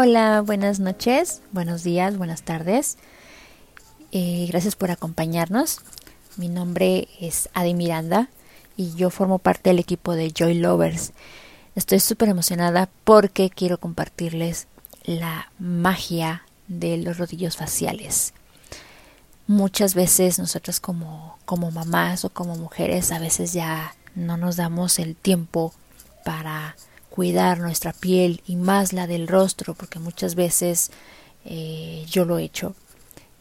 Hola, buenas noches, buenos días, buenas tardes. Eh, gracias por acompañarnos. Mi nombre es Adi Miranda y yo formo parte del equipo de Joy Lovers. Estoy súper emocionada porque quiero compartirles la magia de los rodillos faciales. Muchas veces nosotras como, como mamás o como mujeres a veces ya no nos damos el tiempo para cuidar nuestra piel y más la del rostro, porque muchas veces eh, yo lo he hecho,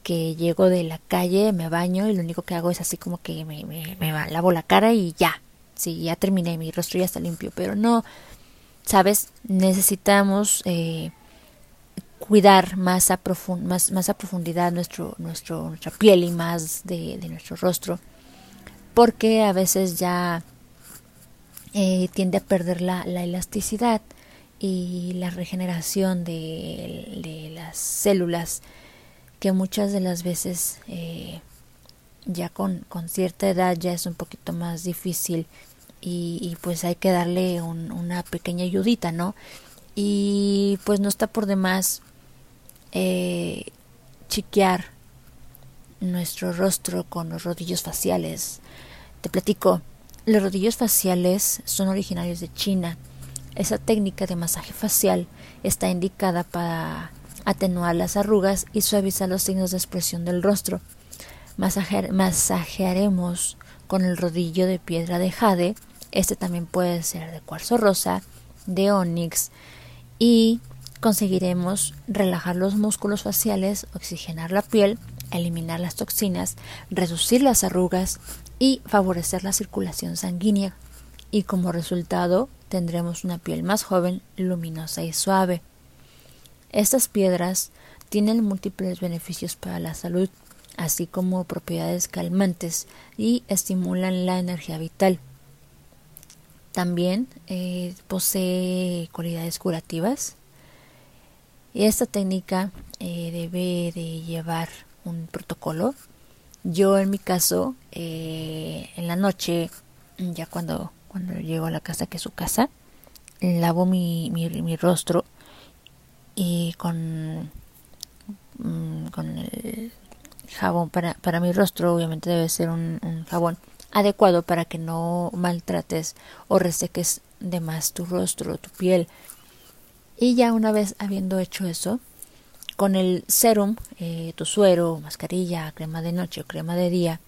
que llego de la calle, me baño y lo único que hago es así como que me, me, lavo la cara y ya, sí, ya terminé, mi rostro ya está limpio, pero no, sabes, necesitamos eh, cuidar más a, más, más a profundidad nuestro, nuestro, nuestra piel y más de nuestro rostro, porque a veces ya eh, tiende a perder la, elasticidad y la regeneración de, las células que muchas de las veces eh, ya con, cierta edad ya es un poquito más difícil y, pues hay que darle una pequeña ayudita, ¿no? Y pues no está por demás eh, chiquear nuestro rostro con los rodillos faciales. Te platico, los rodillos faciales son originarios de China. Esa técnica de masaje facial está indicada para atenuar las arrugas y suavizar los signos de expresión del rostro. masajearemos con el rodillo de piedra de jade. Este también puede ser de cuarzo rosa, de onix y conseguiremos relajar los músculos faciales, oxigenar la piel, eliminar las toxinas, reducir las arrugas y favorecer la circulación sanguínea y como resultado tendremos una piel más joven, luminosa y suave. Estas piedras tienen múltiples beneficios para la salud, así como propiedades calmantes y estimulan la energía vital. También eh, posee cualidades curativas. Y esta técnica eh, debe de llevar un protocolo yo en mi caso, eh, en la noche, ya cuando, cuando llego a la casa, que es su casa, lavo mi, mi, rostro y con, mm, con el jabón para, para mi rostro, obviamente debe ser un, un jabón adecuado para que no maltrates o reseques de más tu rostro, tu piel. Y ya una vez habiendo hecho eso, con el serum, eh, tu suero, mascarilla, crema de noche o crema de día,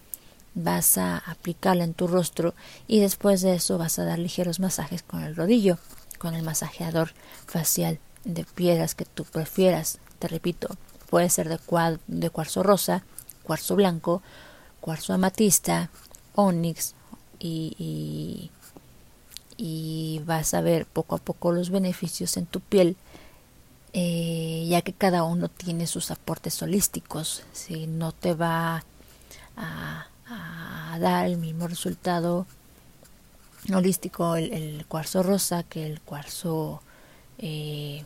vas a aplicarla en tu rostro y después de eso vas a dar ligeros masajes con el rodillo, con el masajeador facial de piedras que tú prefieras. Te repito, puede ser de, de cuarzo rosa, cuarzo blanco, cuarzo amatista, onix y, y, y vas a ver poco a poco los beneficios en tu piel eh, ya que cada uno tiene sus aportes holísticos, si no te va a, dar el mismo resultado holístico el, cuarzo rosa que el cuarzo eh,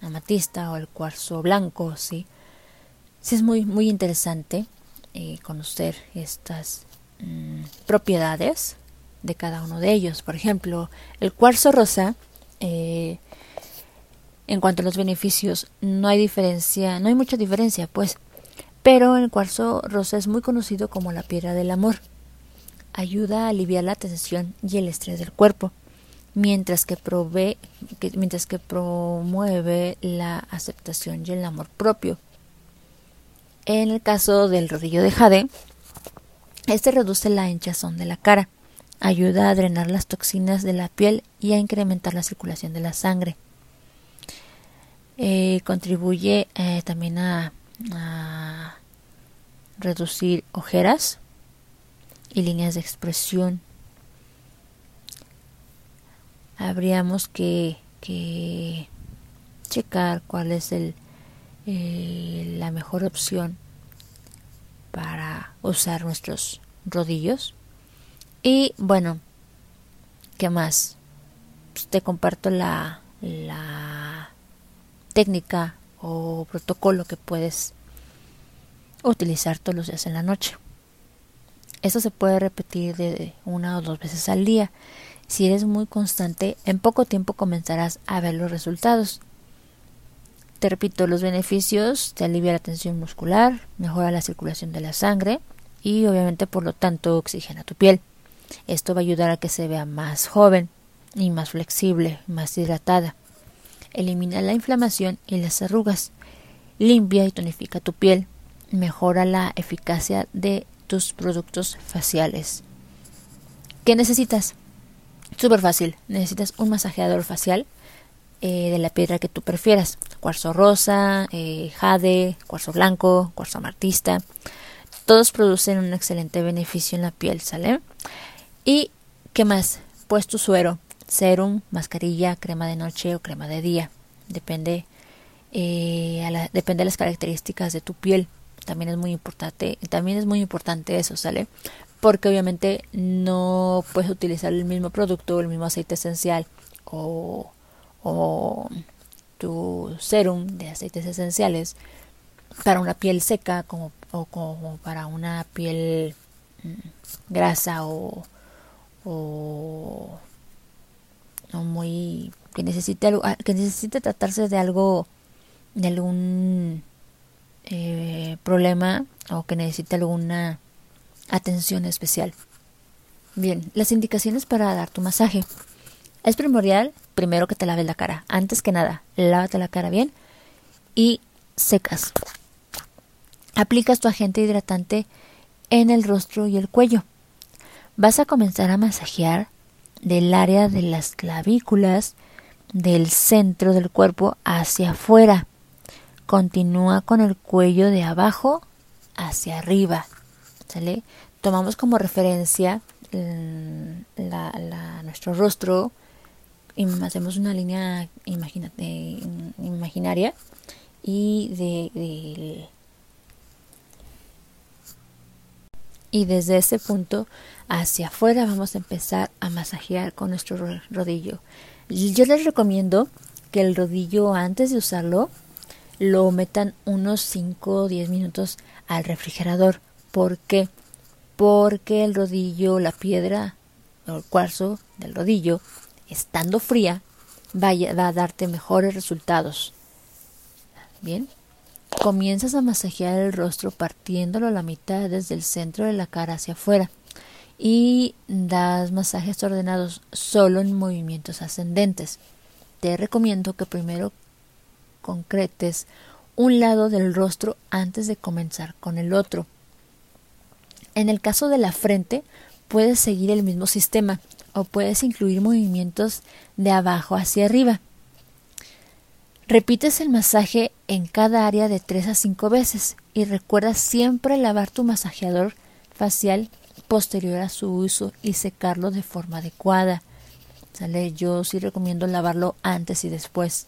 amatista o el cuarzo blanco, sí. Sí es muy muy interesante eh, conocer estas mm, propiedades de cada uno de ellos. Por ejemplo, el cuarzo rosa eh, en cuanto a los beneficios, no hay diferencia, no hay mucha diferencia, pues. Pero el cuarzo rosa es muy conocido como la piedra del amor. Ayuda a aliviar la tensión y el estrés del cuerpo, mientras que, mientras que promueve la aceptación y el amor propio. En el caso del rodillo de jade, este reduce la hinchazón de la cara, ayuda a drenar las toxinas de la piel y a incrementar la circulación de la sangre. Eh, contribuye eh, también a, reducir ojeras y líneas de expresión. Habríamos que, checar cuál es el, eh, la mejor opción para usar nuestros rodillos. Y bueno, ¿qué más? Pues te comparto la, la técnica o protocolo que puedes utilizar todos los días en la noche. Esto se puede repetir de una o dos veces al día. Si eres muy constante, en poco tiempo comenzarás a ver los resultados. te repito, los beneficios te alivia la tensión muscular, mejora la circulación de la sangre y obviamente por lo tanto oxigena tu piel. Esto va a ayudar a que se vea más joven y más flexible, más hidratada. Elimina la inflamación y las arrugas. Limpia y tonifica tu piel. Mejora la eficacia de tus productos faciales. ¿Qué necesitas? Súper fácil. Necesitas un masajeador facial eh, de la piedra que tú prefieras. Cuarzo rosa, eh, jade, cuarzo blanco, cuarzo amartista. Todos producen un excelente beneficio en la piel, ¿sale? ¿Y qué más? Pues tu suero, serum, mascarilla, crema de noche o crema de día. Depende, eh, depende de las características de tu piel. También es muy importante, también es muy importante eso, ¿sale? Porque obviamente no puedes utilizar el mismo producto, el mismo aceite esencial o, o tu serum de aceites esenciales para una piel seca como, o como para una piel mm, grasa o, o, muy que necesite ah, que necesite tratarse de algo de algún eh, problema o que necesite alguna atención especial. Bien, las indicaciones para dar tu masaje. Es primordial primero que te laves la cara. Antes que nada, lávate la cara bien y secas. Aplicas tu agente hidratante en el rostro y el cuello. Vas a comenzar a masajear del área de las clavículas del centro del cuerpo hacia afuera. Continúa con el cuello de abajo hacia arriba. ¿Sale? Tomamos como referencia mm, nuestro rostro y hacemos una línea imaginaria y de, y desde ese punto hacia afuera vamos a empezar a masajear con nuestro rodillo. Yo les recomiendo que el rodillo antes de usarlo lo metan unos 5 o 10 minutos al refrigerador. ¿Por qué? Porque el rodillo, la piedra o el cuarzo del rodillo estando fría, va a darte mejores resultados. Bien, comienzas a masajear el rostro partiéndolo a la mitad desde el centro de la cara hacia afuera y das masajes ordenados solo en movimientos ascendentes. Te recomiendo que primero concretes un lado del rostro antes de comenzar con el otro. En el caso de la frente, puedes seguir el mismo sistema, o puedes incluir movimientos de abajo hacia arriba. Repites el masaje en cada área de 3 a 5 veces y recuerda siempre lavar tu masajeador facial posterior a su uso y secarlo de forma adecuada. ¿Sale? Yo sí recomiendo lavarlo antes y después.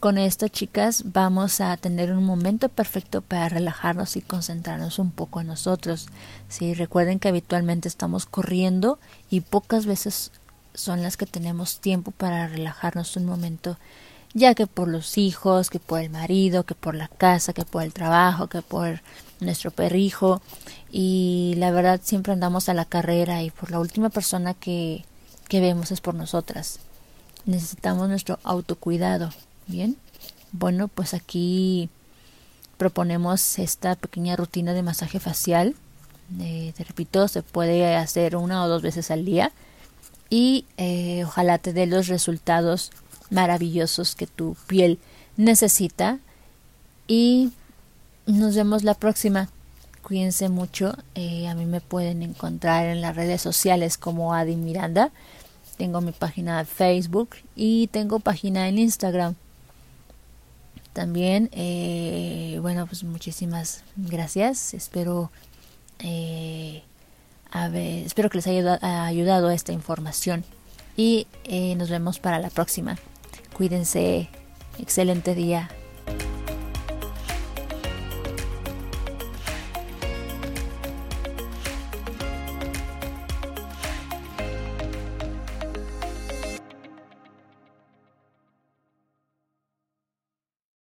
Con esto, chicas, vamos a tener un momento perfecto para relajarnos y concentrarnos un poco en nosotros. Sí, recuerden que habitualmente estamos corriendo y pocas veces son las que tenemos tiempo para relajarnos un momento, ya que por los hijos, que por el marido, que por la casa, que por el trabajo, que por nuestro perrijo y la verdad siempre andamos a la carrera y por la última persona que, que vemos es por nosotras. Necesitamos nuestro autocuidado. Bien, bueno, pues aquí proponemos esta pequeña rutina de masaje facial. Eh, te repito, se puede hacer una o dos veces al día y eh, ojalá te dé los resultados maravillosos que tu piel necesita. Y nos vemos la próxima. Cuídense mucho. Eh, a mí me pueden encontrar en las redes sociales como Adi Miranda. Tengo mi página de Facebook y tengo página en Instagram. También, eh, bueno, pues muchísimas gracias. Espero, eh, espero que les haya ayudado, esta información. Y eh, nos vemos para la próxima. Cuídense. Excelente día.